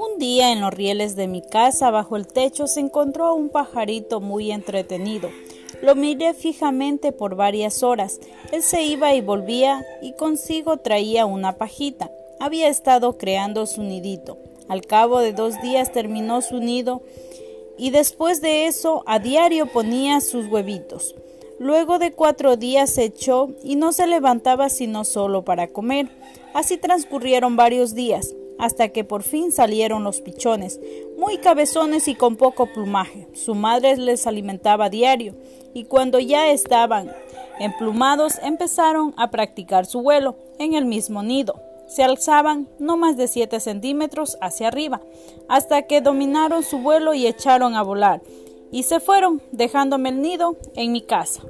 Un día en los rieles de mi casa, bajo el techo, se encontró un pajarito muy entretenido. Lo miré fijamente por varias horas. Él se iba y volvía y consigo traía una pajita. Había estado creando su nidito. Al cabo de dos días terminó su nido y después de eso a diario ponía sus huevitos. Luego de cuatro días se echó y no se levantaba sino solo para comer. Así transcurrieron varios días hasta que por fin salieron los pichones, muy cabezones y con poco plumaje. Su madre les alimentaba diario, y cuando ya estaban emplumados empezaron a practicar su vuelo en el mismo nido. Se alzaban no más de 7 centímetros hacia arriba, hasta que dominaron su vuelo y echaron a volar, y se fueron, dejándome el nido en mi casa.